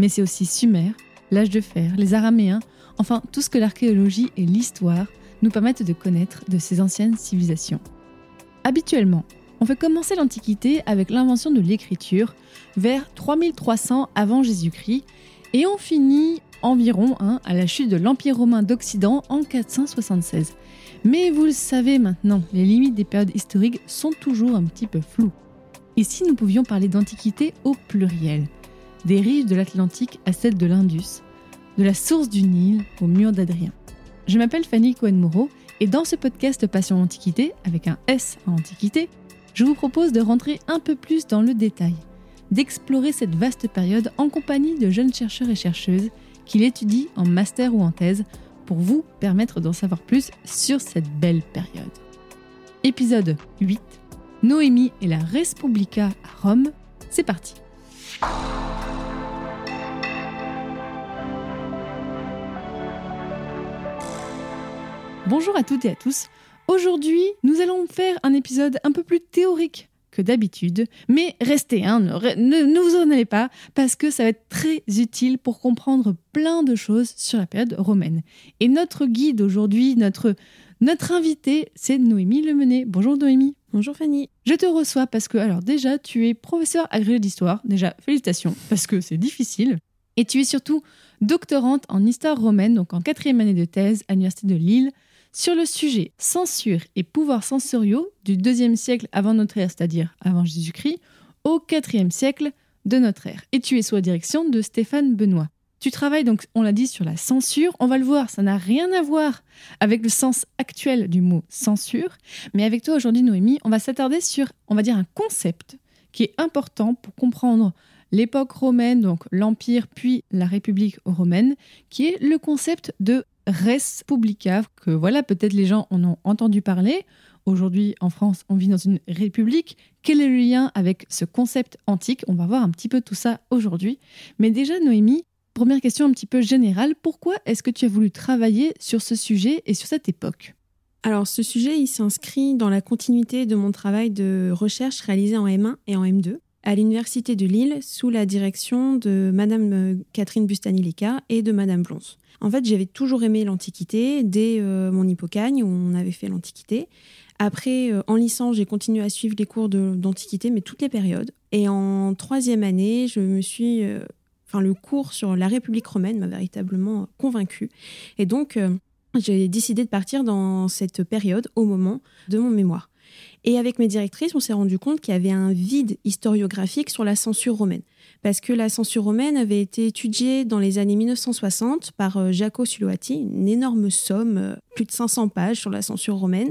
Mais c'est aussi Sumer, l'âge de fer, les Araméens, enfin tout ce que l'archéologie et l'histoire nous permettent de connaître de ces anciennes civilisations. Habituellement, on fait commencer l'Antiquité avec l'invention de l'écriture vers 3300 avant Jésus-Christ et on finit environ hein, à la chute de l'Empire romain d'Occident en 476. Mais vous le savez maintenant, les limites des périodes historiques sont toujours un petit peu floues. Ici, nous pouvions parler d'Antiquité au pluriel, des rives de l'Atlantique à celles de l'Indus, de la source du Nil au mur d'Adrien. Je m'appelle Fanny Cohen-Moreau et dans ce podcast Passion Antiquité, avec un S en Antiquité, je vous propose de rentrer un peu plus dans le détail, d'explorer cette vaste période en compagnie de jeunes chercheurs et chercheuses qui l'étudient en master ou en thèse pour vous permettre d'en savoir plus sur cette belle période. Épisode 8 Noémie et la Respublica à Rome, c'est parti. Bonjour à toutes et à tous. Aujourd'hui, nous allons faire un épisode un peu plus théorique que d'habitude, mais restez, hein, ne, re- ne- ne vous en allez pas, parce que ça va être très utile pour comprendre plein de choses sur la période romaine. Et notre guide aujourd'hui, notre, notre invité, c'est Noémie Lemenet. Bonjour Noémie. Bonjour Fanny. Je te reçois parce que, alors déjà, tu es professeur agrégé d'histoire. Déjà, félicitations, parce que c'est difficile. Et tu es surtout doctorante en histoire romaine, donc en quatrième année de thèse à l'Université de Lille, sur le sujet censure et pouvoirs censoriaux du deuxième siècle avant notre ère, c'est-à-dire avant Jésus-Christ, au quatrième siècle de notre ère. Et tu es sous la direction de Stéphane Benoît. Tu travailles donc, on l'a dit, sur la censure. On va le voir, ça n'a rien à voir avec le sens actuel du mot censure. Mais avec toi aujourd'hui, Noémie, on va s'attarder sur, on va dire, un concept qui est important pour comprendre l'époque romaine, donc l'Empire puis la République romaine, qui est le concept de res publica, que voilà, peut-être les gens en ont entendu parler. Aujourd'hui, en France, on vit dans une république. Quel est le lien avec ce concept antique? On va voir un petit peu tout ça aujourd'hui. Mais déjà, Noémie, première question un petit peu générale, pourquoi est-ce que tu as voulu travailler sur ce sujet et sur cette époque? Alors ce sujet, il s'inscrit dans la continuité de mon travail de recherche réalisé en M1 et en M2 à l'Université de Lille sous la direction de Madame euh, Catherine Bustani-Lica et de Madame Blonce. En fait, j'avais toujours aimé l'Antiquité dès euh, mon hypocagne où on avait fait l'Antiquité. Après, euh, en licence, j'ai continué à suivre les cours d'Antiquité, mais toutes les périodes. Et en troisième année, je me suis... euh, Enfin, le cours sur la République romaine m'a véritablement convaincue. Et donc, j'ai décidé de partir dans cette période au moment de mon mémoire. Et avec mes directrices, on s'est rendu compte qu'il y avait un vide historiographique sur la censure romaine. Parce que la censure romaine avait été étudiée dans les années 1960 par euh, Jaco Suloati, une énorme somme, euh, plus de 500 pages sur la censure romaine.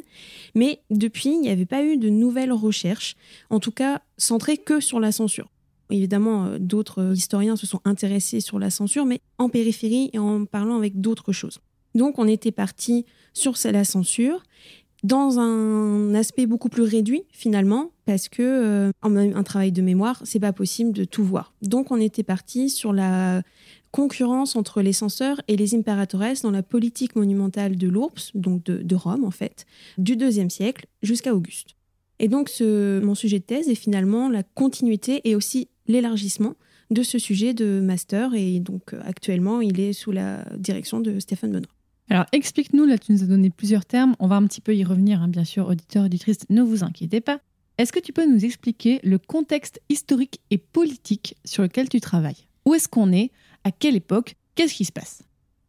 Mais depuis, il n'y avait pas eu de nouvelles recherches, en tout cas centrées que sur la censure. Évidemment, euh, d'autres historiens se sont intéressés sur la censure, mais en périphérie et en parlant avec d'autres choses. Donc, on était parti sur la censure dans un aspect beaucoup plus réduit finalement, parce que euh, en même un travail de mémoire, c'est pas possible de tout voir. Donc, on était parti sur la concurrence entre les censeurs et les impératores dans la politique monumentale de l'Ours, donc de, Rome en fait, du deuxième siècle jusqu'à Auguste. Et donc, mon sujet de thèse est finalement la continuité et aussi l'élargissement de ce sujet de master. Et donc, euh, actuellement, il est sous la direction de Stéphane Benoît. Alors explique-nous, là tu nous as donné plusieurs termes, on va un petit peu y revenir, hein, bien sûr, auditeurs, auditrices, ne vous inquiétez pas. Est-ce que tu peux nous expliquer le contexte historique et politique sur lequel tu travailles? Où est-ce qu'on est? À quelle époque? Qu'est-ce qui se passe?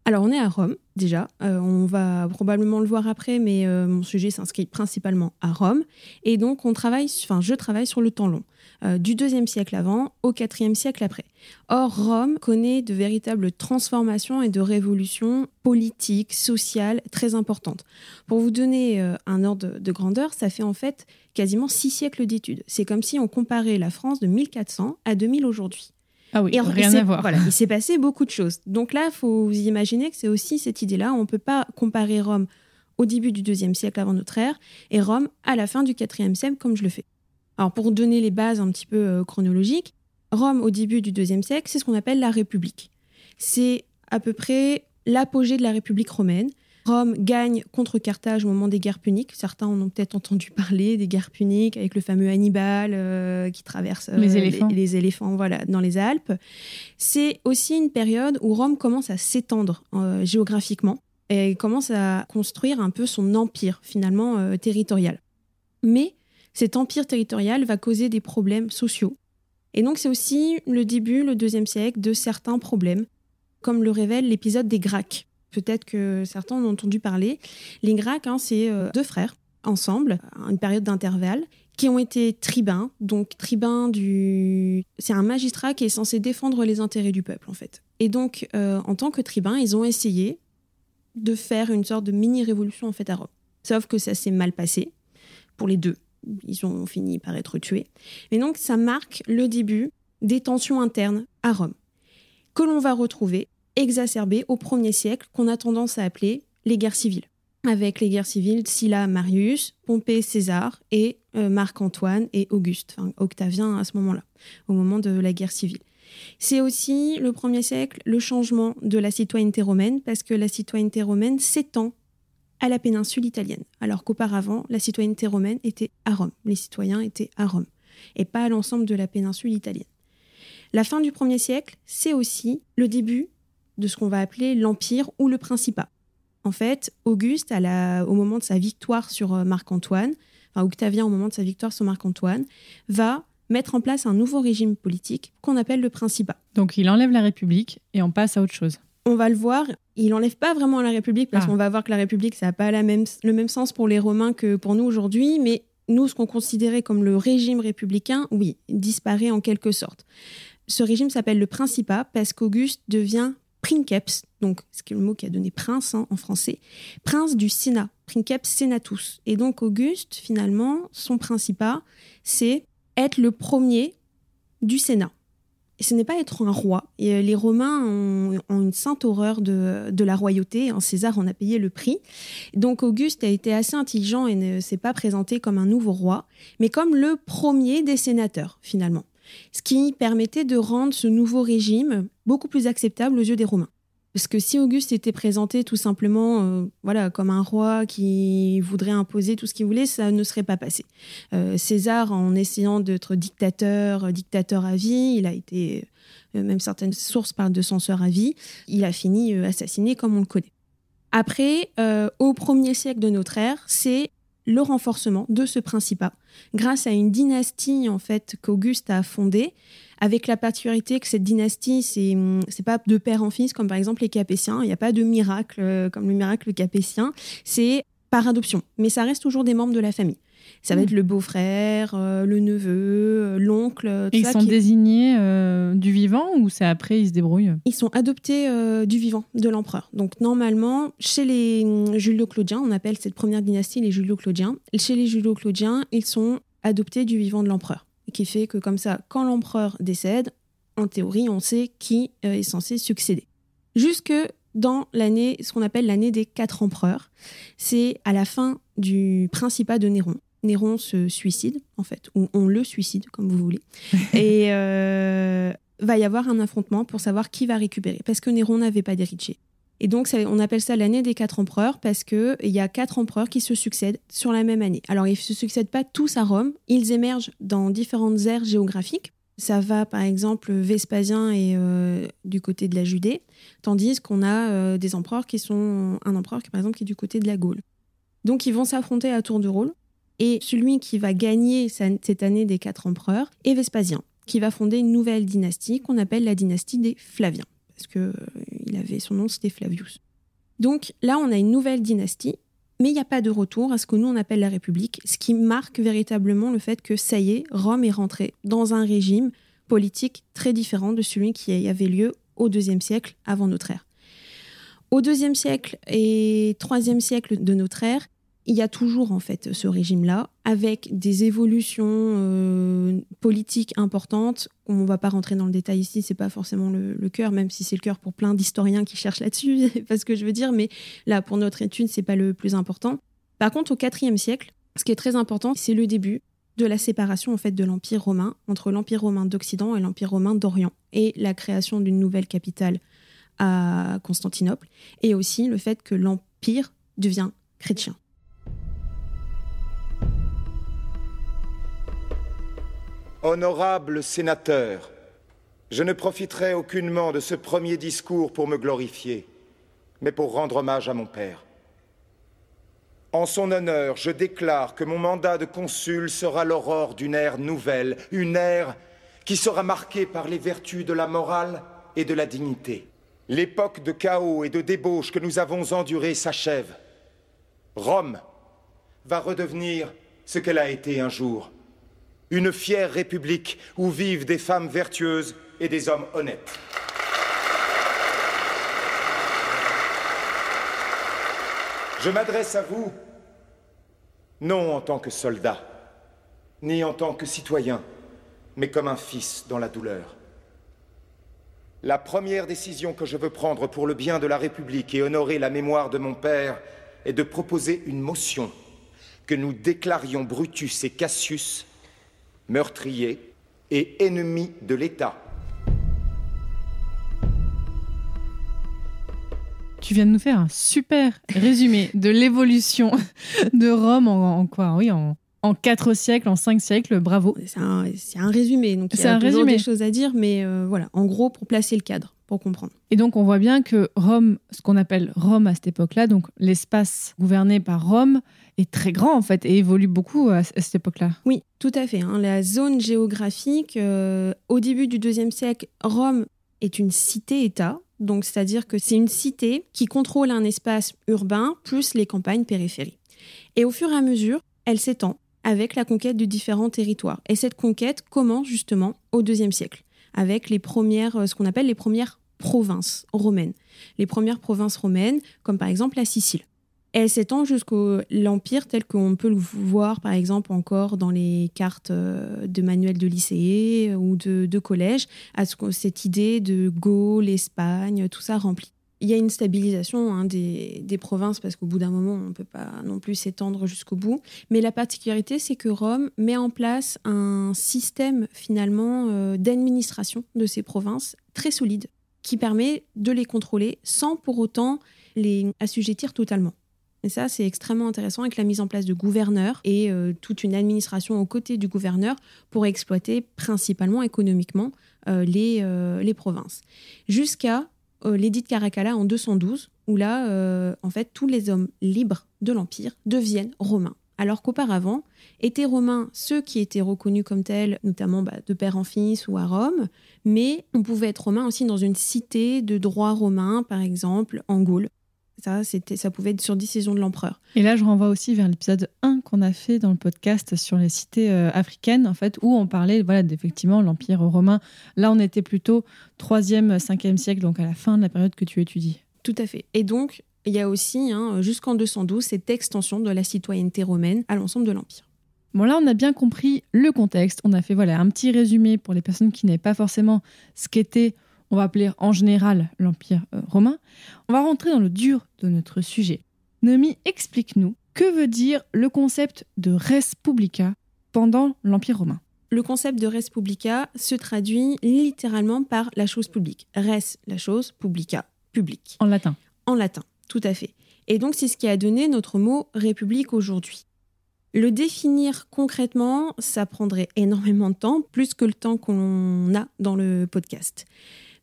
Alors, on est à Rome, déjà. Euh, on va probablement le voir après, mais euh, mon sujet s'inscrit principalement à Rome. Et donc, on travaille, enfin, je travaille sur le temps long, euh, du deuxième siècle avant au quatrième siècle après. Or, Rome connaît de véritables transformations et de révolutions politiques, sociales très importantes. Pour vous donner euh, un ordre de, de grandeur, ça fait en fait quasiment six siècles d'études. C'est comme si on comparait la France de 1400 à 2000 aujourd'hui. Ah oui, Et rien il s'est- à voir. Voilà, il s'est passé beaucoup de choses. Donc là, faut vous imaginer que c'est aussi cette idée-là. On ne peut pas comparer Rome au début du deuxième siècle avant notre ère et Rome à la fin du quatrième siècle, comme je le fais. Alors pour donner les bases un petit peu euh, chronologiques, Rome au début du deuxième siècle, c'est ce qu'on appelle la République. C'est à peu près l'apogée de la République romaine. Rome gagne contre Carthage au moment des guerres puniques. Certains en ont peut-être entendu parler des guerres puniques avec le fameux Hannibal euh, qui traverse euh, Les éléphants. les, les éléphants voilà, dans les Alpes. C'est aussi une période où Rome commence à s'étendre euh, géographiquement et commence à construire un peu son empire finalement territorial. Mais cet empire territorial va causer des problèmes sociaux. Et donc c'est aussi le début, le deuxième siècle, de certains problèmes, comme le révèle l'épisode des Gracques. Peut-être que certains ont entendu parler. Les Gracques, hein, c'est euh, deux frères ensemble, à une période d'intervalle, qui ont été tribuns. Donc tribun du, c'est un magistrat qui est censé défendre les intérêts du peuple en fait. Et donc euh, en tant que tribun, ils ont essayé de faire une sorte de mini révolution en fait à Rome. Sauf que ça s'est mal passé pour les deux. Ils ont fini par être tués. Mais donc ça marque le début des tensions internes à Rome, que l'on va retrouver exacerbées au premier siècle, qu'on a tendance à appeler les guerres civiles. Avec les guerres civiles Sylla, Marius, Pompée, César et euh, Marc-Antoine et Auguste, enfin Octavien à ce moment-là, au moment de la guerre civile. C'est aussi le premier siècle le changement de la citoyenneté romaine, parce que la citoyenneté romaine s'étend à la péninsule italienne, alors qu'auparavant, la citoyenneté romaine était à Rome, les citoyens étaient à Rome, et pas à l'ensemble de la péninsule italienne. La fin du premier siècle, c'est aussi le début de ce qu'on va appeler l'Empire ou le Principat. En fait, Auguste, à la- au moment de sa victoire sur euh, Marc-Antoine, enfin Octavien au moment de sa victoire sur Marc-Antoine, va mettre en place un nouveau régime politique qu'on appelle le Principat. Donc il enlève la République et on passe à autre chose. On va le voir, il n'enlève pas vraiment la République, parce Ah. qu'on va voir que la République, ça n'a pas la même, le même sens pour les Romains que pour nous aujourd'hui, mais nous, ce qu'on considérait comme le régime républicain, oui, disparaît en quelque sorte. Ce régime s'appelle le Principat parce qu'Auguste devient princeps, donc c'est le mot qui a donné prince hein, en français, prince du Sénat, princeps senatus. Et donc Auguste, finalement, son principat, c'est être le premier du Sénat. Ce n'est pas être un roi. Et euh, les Romains ont, une sainte horreur de, la royauté. hein, César en a payé le prix. Donc Auguste a été assez intelligent et ne s'est pas présenté comme un nouveau roi, mais comme le premier des sénateurs, finalement. Ce qui permettait de rendre ce nouveau régime beaucoup plus acceptable aux yeux des Romains. Parce que si Auguste était présenté tout simplement euh, voilà, comme un roi qui voudrait imposer tout ce qu'il voulait, ça ne serait pas passé. Euh, César, en essayant d'être dictateur, euh, dictateur à vie, il a été, même certaines sources parlent de censeur à vie, il a fini assassiné comme on le connaît. Après, au premier siècle de notre ère, c'est le renforcement de ce principat grâce à une dynastie en fait qu'Auguste a fondée avec la particularité que cette dynastie c'est hum, c'est pas de père en fils comme par exemple les Capétiens. Il n'y a pas de miracle euh, comme le miracle capétien. C'est par adoption. Mais ça reste toujours des membres de la famille ça va Mm. être le beau-frère euh, le neveu euh, l'oncle tout Et ils ça sont qui- désignés euh, du vivant ou c'est après ils se débrouillent? Ils sont adoptés euh, du vivant de l'empereur. Donc normalement, chez les hum, Julio-Claudiens, on appelle cette première dynastie les Julio-Claudiens. Chez les Julio-Claudiens, ils sont adoptés du vivant de l'empereur. Ce qui fait que comme ça, quand l'empereur décède, en théorie, on sait qui euh, est censé succéder. Jusque dans l'année, ce qu'on appelle l'année des quatre empereurs. C'est à la fin du principat de Néron. Néron se suicide, en fait, ou on le suicide, comme vous voulez. Et euh, va y avoir un affrontement pour savoir qui va récupérer, parce que Néron n'avait pas d'héritier. Et donc, ça- on appelle ça l'année des quatre empereurs parce qu'il y a quatre empereurs qui se succèdent sur la même année. Alors, ils ne se succèdent pas tous à Rome, ils émergent dans différentes aires géographiques. Ça va, par exemple, Vespasien et euh, du côté de la Judée, tandis qu'on a euh, des empereurs qui sont un empereur qui, par exemple, qui est du côté de la Gaule. Donc, ils vont s'affronter à tour de rôle. Et celui qui va gagner cette année des quatre empereurs est Vespasien, qui va fonder une nouvelle dynastie qu'on appelle la dynastie des Flaviens, parce que euh, il avait son nom, c'était Flavius. Donc là, on a une nouvelle dynastie, mais il n'y a pas de retour à ce que nous on appelle la République, ce qui marque véritablement le fait que ça y est, Rome est rentrée dans un régime politique très différent de celui qui avait lieu au deuxième siècle avant notre ère. Au deuxième siècle et troisième siècle de notre ère, il y a toujours en fait ce régime-là, avec des évolutions euh, politiques importantes. On ne va pas rentrer dans le détail ici, c'est pas forcément le, cœur, même si c'est le cœur pour plein d'historiens qui cherchent là-dessus, parce que je veux dire. Mais là, pour notre étude, c'est pas le plus important. Par contre, au IVe siècle, ce qui est très important, c'est le début de la séparation en fait de l'Empire romain entre l'Empire romain d'Occident et l'Empire romain d'Orient, et la création d'une nouvelle capitale à Constantinople, et aussi le fait que l'Empire devient chrétien. Honorable sénateur, je ne profiterai aucunement de ce premier discours pour me glorifier, mais pour rendre hommage à mon père. En son honneur, je déclare que mon mandat de consul sera l'aurore d'une ère nouvelle, une ère qui sera marquée par les vertus de la morale et de la dignité. L'époque de chaos et de débauche que nous avons endurée s'achève. Rome va redevenir ce qu'elle a été un jour une fière république où vivent des femmes vertueuses et des hommes honnêtes. Je m'adresse à vous, non en tant que soldat, ni en tant que citoyen, mais comme un fils dans la douleur. La première décision que je veux prendre pour le bien de la République et honorer la mémoire de mon père est de proposer une motion que nous déclarions Brutus et Cassius meurtrier et ennemi de l'État. Tu viens de nous faire un super résumé de l'évolution de Rome en, quoi? Oui, en, en 4 siècles, en 5 siècles, bravo. C'est un, résumé, donc il y a un toujours des choses à dire, mais euh, voilà, en gros, pour placer le cadre, pour comprendre. Et donc, on voit bien que Rome, ce qu'on appelle Rome à cette époque-là, donc l'espace gouverné par Rome, est très grand en fait et évolue beaucoup à, cette époque-là. Oui, tout à fait. Hein. La zone géographique, euh, au début du deuxième siècle, Rome est une cité-État. Donc, c'est-à-dire que c'est une cité qui contrôle un espace urbain plus les campagnes périphériques. Et au fur et à mesure, elle s'étend avec la conquête de différents territoires. Et cette conquête commence justement au deuxième siècle, avec les premières, euh, ce qu'on appelle les premières provinces romaines. Les premières provinces romaines, comme par exemple la Sicile elle s'étend jusqu'au l'Empire tel qu'on peut le voir par exemple encore dans les cartes euh, de manuels de lycée ou de, collège, à cette idée de Gaule, Espagne, tout ça rempli. Il y a une stabilisation hein, des, provinces parce qu'au bout d'un moment, on ne peut pas non plus s'étendre jusqu'au bout. Mais la particularité, c'est que Rome met en place un système finalement euh, d'administration de ces provinces très solide qui permet de les contrôler sans pour autant les assujettir totalement. Et ça, c'est extrêmement intéressant avec la mise en place de gouverneurs et euh, toute une administration aux côtés du gouverneur pour exploiter principalement économiquement euh, les, euh, les provinces. Jusqu'à l'édit de Caracalla en 212, où là, en fait, tous les hommes libres de l'Empire deviennent romains. Alors qu'auparavant, étaient romains ceux qui étaient reconnus comme tels, notamment bah, de père en fils ou à Rome, mais on pouvait être romain aussi dans une cité de droit romain, par exemple en Gaule. Ça, c'était, ça pouvait être sur décision de l'empereur. Et là, je renvoie aussi vers l'épisode 1 qu'on a fait dans le podcast sur les cités euh, africaines, en fait, où on parlait voilà, d'effectivement l'Empire romain. Là, on était plutôt 3e, 5e siècle, donc à la fin de la période que tu étudies. Tout à fait. Et donc, il y a aussi, hein, jusqu'en 212, cette extension de la citoyenneté romaine à l'ensemble de l'Empire. Bon là, on a bien compris le contexte. On a fait voilà un petit résumé pour les personnes qui n'avaient pas forcément ce qu'était on va appeler en général l'Empire euh, romain, on va rentrer dans le dur de notre sujet. Noémie, explique-nous que veut dire le concept de res publica pendant l'Empire romain? Le concept de res publica se traduit littéralement par la chose publique. Res, la chose, publica, public. En latin. En latin, tout à fait. Et donc c'est ce qui a donné notre mot république aujourd'hui. Le définir concrètement, ça prendrait énormément de temps, plus que le temps qu'on a dans le podcast.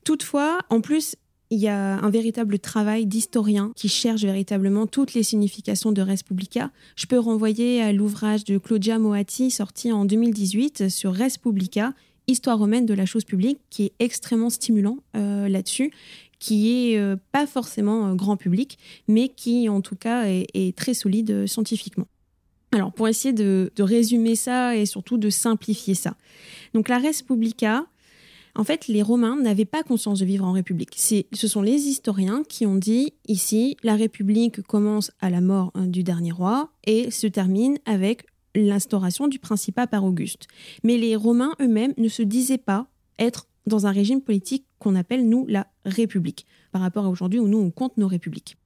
Toutefois, en plus, il y a un véritable travail d'historien qui cherche véritablement toutes les significations de Res Publica. Je peux renvoyer à l'ouvrage de Claudia Moatti sorti en 2018 sur Res Publica, Histoire romaine de la chose publique, qui est extrêmement stimulant euh, là-dessus, qui est euh, pas forcément euh, grand public, mais qui en tout cas est, très solide scientifiquement. Alors pour essayer de, de résumer ça et surtout de simplifier ça. Donc la Res Publica, En fait, les Romains n'avaient pas conscience de vivre en République. Ce sont les historiens qui ont dit ici, la République commence à la mort hein, du dernier roi et se termine avec l'instauration du principat par Auguste. Mais les Romains eux-mêmes ne se disaient pas être dans un régime politique qu'on appelle, nous, la République, par rapport à aujourd'hui où nous, on compte nos républiques.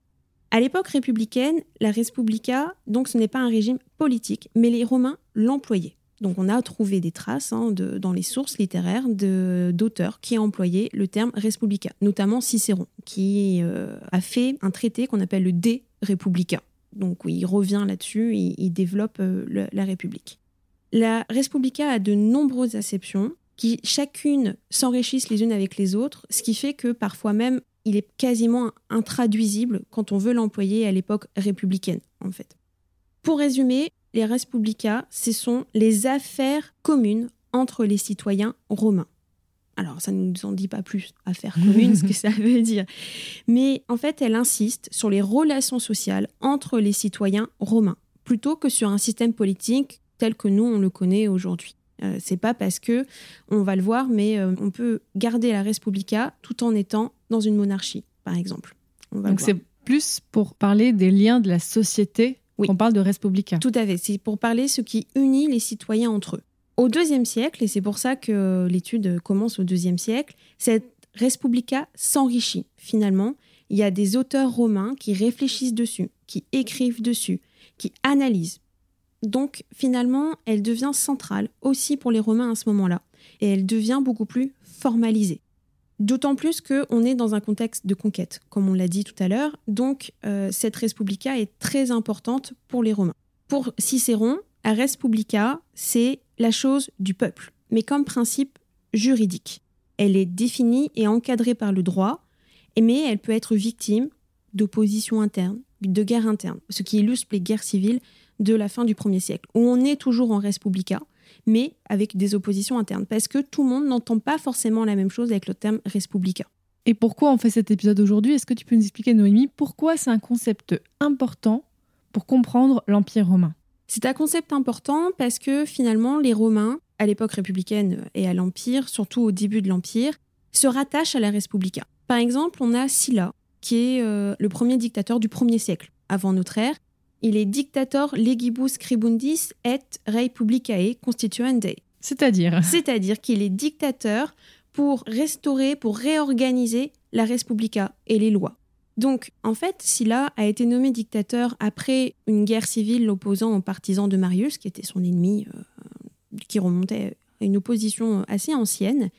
À l'époque républicaine, la Respublica, donc ce n'est pas un régime politique, mais les Romains l'employaient. Donc on a trouvé des traces hein, dans les sources littéraires d'auteurs qui employaient le terme Respublica, notamment Cicéron, qui euh, a fait un traité qu'on appelle le De Republica. Donc il revient là-dessus, il, développe euh, la République. La Respublica a de nombreuses acceptions qui chacune s'enrichissent les unes avec les autres, ce qui fait que parfois même il est quasiment intraduisible quand on veut l'employer à l'époque républicaine, en fait. Pour résumer, les respublica, ce sont les affaires communes entre les citoyens romains. Alors, ça ne nous en dit pas plus, affaires communes, ce que ça veut dire. Mais en fait, elle insiste sur les relations sociales entre les citoyens romains, plutôt que sur un système politique tel que nous, on le connaît aujourd'hui. Euh, c'est pas parce que, on va le voir, mais euh, on peut garder la Respublica tout en étant dans une monarchie, par exemple. Donc c'est plus pour parler des liens de la société oui. qu'on parle de Respublica. Tout à fait. C'est pour parler ce qui unit les citoyens entre eux. Au deuxième siècle, et c'est pour ça que l'étude commence au deuxième siècle, cette Respublica s'enrichit finalement. Il y a des auteurs romains qui réfléchissent dessus, qui écrivent dessus, qui analysent. Donc finalement, elle devient centrale aussi pour les Romains à ce moment-là, et elle devient beaucoup plus formalisée. D'autant plus qu'on est dans un contexte de conquête, comme on l'a dit tout à l'heure, donc euh, cette Respublica est très importante pour les Romains. Pour Cicéron, la Respublica, c'est la chose du peuple, mais comme principe juridique. Elle est définie et encadrée par le droit, mais elle peut être victime d'opposition interne, de guerre interne, ce qui illustre les guerres civiles de la fin du 1er siècle, où on est toujours en Respublica, mais avec des oppositions internes, parce que tout le monde n'entend pas forcément la même chose avec le terme Respublica. Et pourquoi on fait cet épisode aujourd'hui? Est-ce que tu peux nous expliquer, Noémie, pourquoi c'est un concept important pour comprendre l'Empire romain? C'est un concept important parce que finalement, les Romains, à l'époque républicaine et à l'Empire, surtout au début de l'Empire, se rattachent à la Respublica. Par exemple, on a Sylla, qui est euh, le premier dictateur du 1er siècle avant notre ère, il est dictator legibus scribundis et republicae constituende. C'est-à-dire C'est-à-dire qu'il est dictateur pour restaurer, pour réorganiser la Respublica et les lois. Donc, en fait, Sylla a été nommé dictateur après une guerre civile l'opposant aux partisans de Marius, qui était son ennemi, euh, qui remontait à une opposition assez ancienne.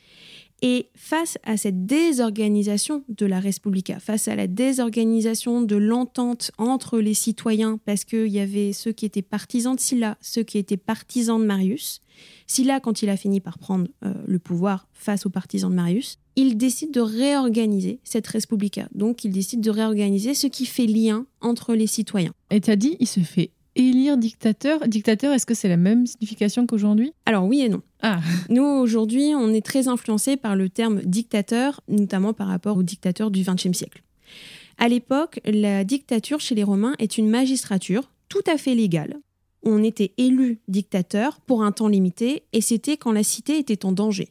Et face à cette désorganisation de la Respublica, face à la désorganisation de l'entente entre les citoyens, parce qu'il y avait ceux qui étaient partisans de Sylla, ceux qui étaient partisans de Marius, Sylla, quand il a fini par prendre euh, le pouvoir face aux partisans de Marius, il décide de réorganiser cette Respublica. Donc il décide de réorganiser ce qui fait lien entre les citoyens. Et tu as dit, il se fait élire dictateur. Dictateur, est-ce que c'est la même signification qu'aujourd'hui? Alors oui et non. Ah. Nous, aujourd'hui, on est très influencé par le terme dictateur, notamment par rapport aux dictateurs du XXe siècle. À l'époque, la dictature chez les Romains est une magistrature tout à fait légale. On était élu dictateur pour un temps limité et c'était quand la cité était en danger.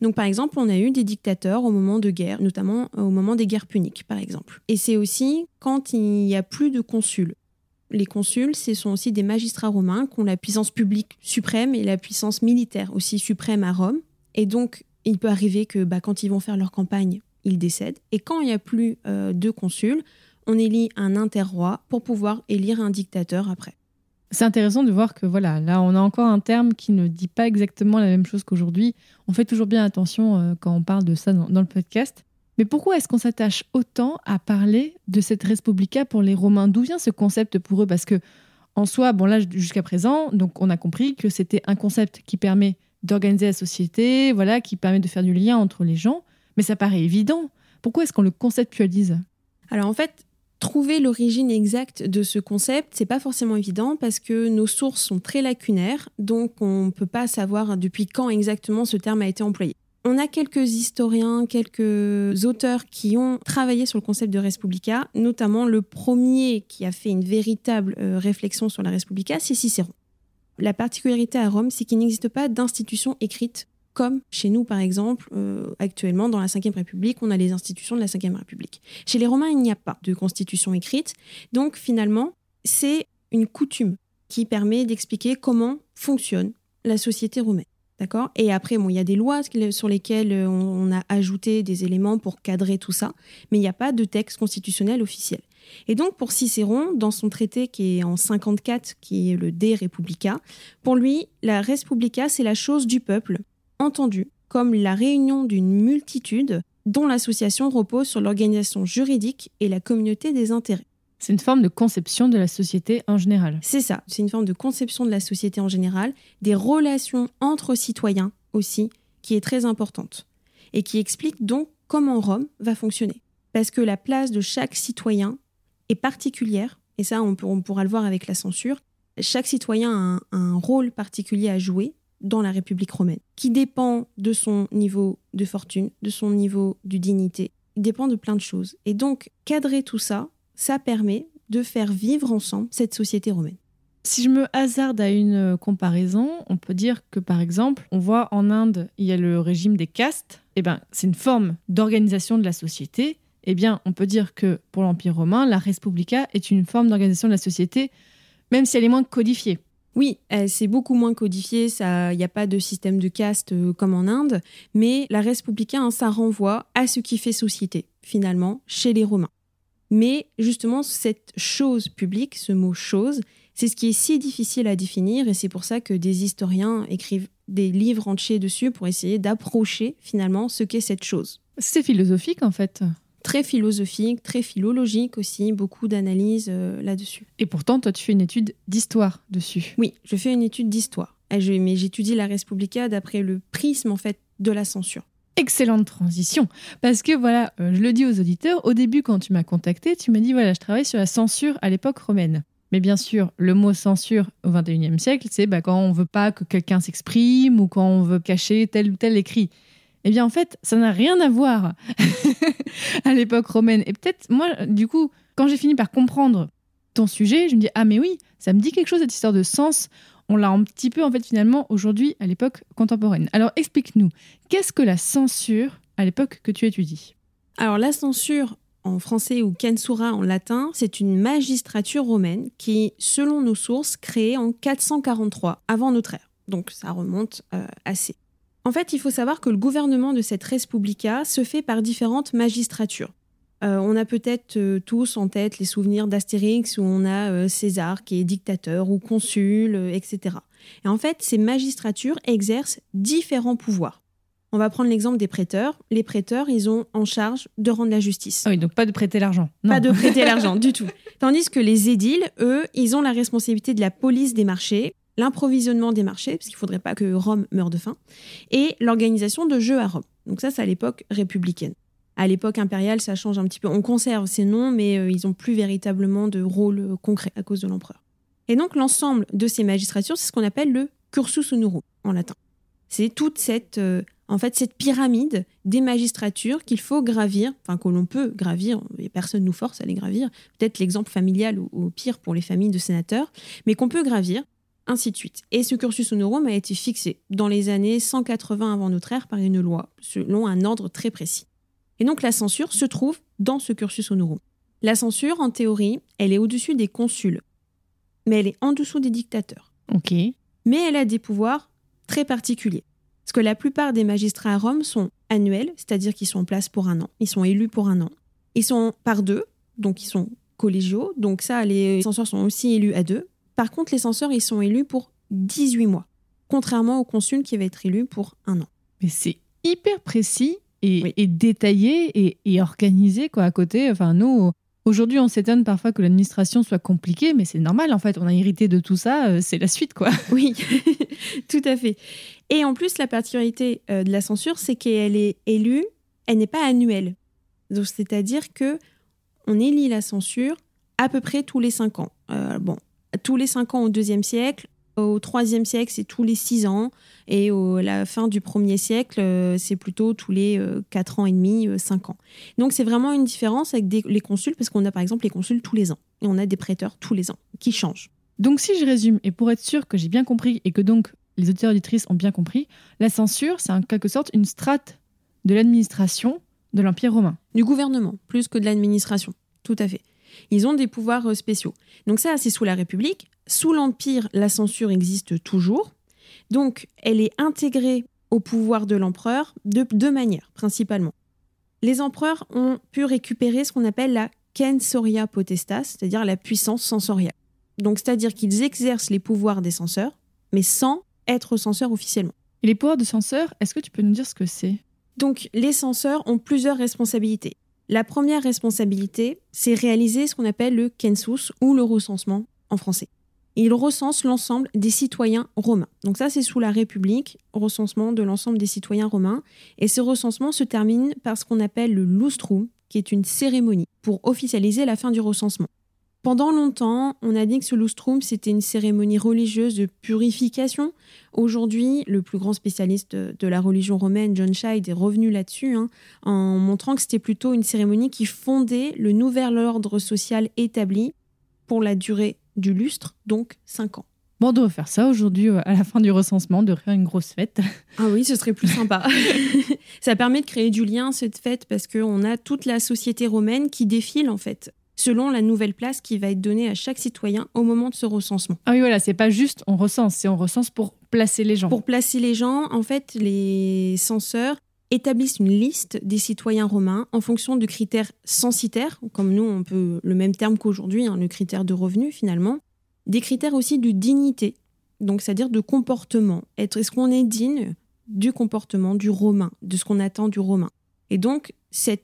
Donc par exemple, on a eu des dictateurs au moment de guerre, notamment au moment des guerres puniques par exemple. Et c'est aussi quand il n'y a plus de consuls les consuls, ce sont aussi des magistrats romains qui ont la puissance publique suprême et la puissance militaire aussi suprême à Rome. Et donc, il peut arriver que bah, quand ils vont faire leur campagne, ils décèdent. Et quand il n'y a plus euh, de consuls, on élit un interroi pour pouvoir élire un dictateur après. C'est intéressant de voir que voilà, là on a encore un terme qui ne dit pas exactement la même chose qu'aujourd'hui. On fait toujours bien attention euh, quand on parle de ça dans le podcast. Mais pourquoi est-ce qu'on s'attache autant à parler de cette Respublica pour les Romains D'où vient ce concept pour eux? Parce que, en soi, bon là jusqu'à présent, donc on a compris que c'était un concept qui permet d'organiser la société, voilà, qui permet de faire du lien entre les gens. Mais ça paraît évident. Pourquoi est-ce qu'on le conceptualise? Alors en fait, trouver l'origine exacte de ce concept, c'est pas forcément évident parce que nos sources sont très lacunaires, donc on ne peut pas savoir depuis quand exactement ce terme a été employé. On a quelques historiens, quelques auteurs qui ont travaillé sur le concept de Respublica, notamment le premier qui a fait une véritable euh, réflexion sur la Respublica, c'est Cicéron. La particularité à Rome, c'est qu'il n'existe pas d'institution écrite comme chez nous, par exemple, euh, actuellement, dans la Ve République, on a les institutions de la Ve République. Chez les Romains, il n'y a pas de constitution écrite. Donc, finalement, c'est une coutume qui permet d'expliquer comment fonctionne la société romaine. D'accord? Et après, bon, il y a des lois sur lesquelles euh, on a ajouté des éléments pour cadrer tout ça, mais il n'y a pas de texte constitutionnel officiel. Et donc, pour Cicéron, dans son traité qui est en 54, qui est le De Republica, pour lui, la Respublica, c'est la chose du peuple, entendue comme la réunion d'une multitude dont l'association repose sur l'organisation juridique et la communauté des intérêts. C'est une forme de conception de la société en général. C'est ça, c'est une forme de conception de la société en général, des relations entre citoyens aussi, qui est très importante, et qui explique donc comment Rome va fonctionner. Parce que la place de chaque citoyen est particulière, et ça on, pourra le voir avec la censure, chaque citoyen a un rôle particulier à jouer dans la République romaine, qui dépend de son niveau de fortune, de son niveau de dignité, dépend de plein de choses. Et donc, cadrer tout ça, ça permet de faire vivre ensemble cette société romaine. Si je me hasarde à une euh, comparaison, on peut dire que par exemple, on voit en Inde, il y a le régime des castes. Eh ben, c'est une forme d'organisation de la société. Eh bien, on peut dire que pour l'Empire romain, la Respublica est une forme d'organisation de la société, même si elle est moins codifiée. Oui, c'est beaucoup moins codifié, il n'y a pas de système de caste euh, comme en Inde, mais la Respublica, hein, ça renvoie à ce qui fait société, finalement, chez les Romains. Mais justement, cette chose publique, ce mot chose, c'est ce qui est si difficile à définir et c'est pour ça que des historiens écrivent des livres entiers dessus pour essayer d'approcher finalement ce qu'est cette chose. C'est philosophique en fait. Très philosophique, très philologique aussi, beaucoup d'analyses euh, là-dessus. Et pourtant, toi, tu fais une étude d'histoire dessus. Oui, je fais une étude d'histoire. Mais j'étudie la Respublica d'après le prisme en fait de la censure excellente transition. Parce que voilà, euh, je le dis aux auditeurs, au début quand tu m'as contacté, tu m'as dit voilà, je travaille sur la censure à l'époque romaine. Mais bien sûr, le mot censure au XXIe siècle, c'est bah, quand on veut pas que quelqu'un s'exprime ou quand on veut cacher tel ou tel écrit. Eh bien, en fait, ça n'a rien à voir à l'époque romaine. Et peut-être, moi, du coup, quand j'ai fini par comprendre ton sujet, je me dis ah mais oui, ça me dit quelque chose cette histoire de sens on l'a un petit peu en fait finalement aujourd'hui à l'époque contemporaine. Alors explique-nous, qu'est-ce que la censure à l'époque que tu étudies? Alors la censure en français ou censura en latin, c'est une magistrature romaine qui, selon nos sources, créée en 443 avant notre ère. Donc ça remonte euh, assez. En fait, il faut savoir que le gouvernement de cette Respublica se fait par différentes magistratures. Euh, on a peut-être euh, tous en tête les souvenirs d'Astérix où on a euh, César qui est dictateur ou consul, etc. Et en fait, ces magistratures exercent différents pouvoirs. On va prendre l'exemple des prêteurs. Les prêteurs, ils ont en charge de rendre la justice. Ah oui, donc pas de prêter l'argent. Pas de prêter l'argent du tout. Tandis que les édiles, eux, ils ont la responsabilité de la police des marchés, l'improvisionnement des marchés, parce qu'il ne faudrait pas que Rome meure de faim, et l'organisation de jeux à Rome. Donc ça, c'est à l'époque républicaine. À l'époque impériale, ça change un petit peu. On conserve ces noms, mais euh, ils n'ont plus véritablement de rôle euh, concret à cause de l'empereur. Et donc l'ensemble de ces magistratures, c'est ce qu'on appelle le cursus honorum en latin. C'est toute cette, euh, en fait, cette pyramide des magistratures qu'il faut gravir, enfin que l'on peut gravir, et personne nous force à les gravir. Peut-être l'exemple familial au pire pour les familles de sénateurs, mais qu'on peut gravir ainsi de suite. Et ce cursus honorum a été fixé dans les années 180 avant notre ère par une loi, selon un ordre très précis. Et donc la censure se trouve dans ce cursus honorum. La censure, en théorie, elle est au-dessus des consuls, mais elle est en dessous des dictateurs. Ok. Mais elle a des pouvoirs très particuliers. Parce que la plupart des magistrats à Rome sont annuels, c'est-à-dire qu'ils sont en place pour un an. Ils sont élus pour un an. Ils sont par deux, donc ils sont collégiaux. Donc ça, les censeurs sont aussi élus à deux. Par contre, les censeurs, ils sont élus pour 18 mois, contrairement aux consuls qui va être élu pour un an. Mais c'est hyper précis et, détaillé et, organisé quoi à côté. Enfin, nous, aujourd'hui, on s'étonne parfois que l'administration soit compliquée, mais c'est normal en fait. On a hérité de tout ça, euh, c'est la suite quoi. Oui, tout à fait. Et en plus, la particularité euh, de la censure, c'est qu'elle est élue, elle n'est pas annuelle. Donc, c'est-à-dire que on élit la censure à peu près tous les cinq ans. Euh, bon, tous les cinq ans au deuxième siècle, au IIIe siècle, c'est tous les six ans. Et à la fin du premier siècle, euh, c'est plutôt tous les euh, quatre ans et demi, euh, cinq ans. Donc c'est vraiment une différence avec les consuls, parce qu'on a par exemple les consuls tous les ans. Et on a des prêteurs tous les ans, qui changent. Donc si je résume, et pour être sûr que j'ai bien compris, et que donc les auditeurs et auditrices ont bien compris, la censure, c'est en quelque sorte une strate de l'administration de l'Empire romain. Du gouvernement, plus que de l'administration. Tout à fait. Ils ont des pouvoirs euh, spéciaux. Donc ça, c'est sous la République. Sous l'Empire, la censure existe toujours. Donc, elle est intégrée au pouvoir de l'empereur de deux manières, principalement. Les empereurs ont pu récupérer ce qu'on appelle la censoria potestas, c'est-à-dire la puissance sensorielle. Donc, c'est-à-dire qu'ils exercent les pouvoirs des censeurs, mais sans être censeurs officiellement. Et les pouvoirs de censeur, est-ce que tu peux nous dire ce que c'est? Donc, les censeurs ont plusieurs responsabilités. La première responsabilité, c'est réaliser ce qu'on appelle le census ou le recensement en français. Il recense l'ensemble des citoyens romains. Donc ça, c'est sous la République, recensement de l'ensemble des citoyens romains. Et ce recensement se termine par ce qu'on appelle le lustrum, qui est une cérémonie pour officialiser la fin du recensement. Pendant longtemps, on a dit que ce lustrum, c'était une cérémonie religieuse de purification. Aujourd'hui, le plus grand spécialiste de la religion romaine, John Scheid, est revenu là-dessus, hein, en montrant que c'était plutôt une cérémonie qui fondait le nouvel ordre social établi pour la durée du lustre, donc 5 ans. Bon, on doit faire ça aujourd'hui euh, à la fin du recensement, de faire une grosse fête. Ah oui, ce serait plus sympa. ça permet de créer du lien, cette fête, parce qu'on a toute la société romaine qui défile, en fait selon la nouvelle place qui va être donnée à chaque citoyen au moment de ce recensement. Ah oui, voilà, c'est pas juste on recense, c'est on recense pour placer les gens. Pour placer les gens, en fait, les censeurs établissent une liste des citoyens romains en fonction du critère censitaire, comme nous on peut le même terme qu'aujourd'hui, hein, le critère de revenu finalement, des critères aussi de dignité, donc c'est-à-dire de comportement. Est-ce qu'on est digne du comportement du romain, de ce qu'on attend du romain? Et donc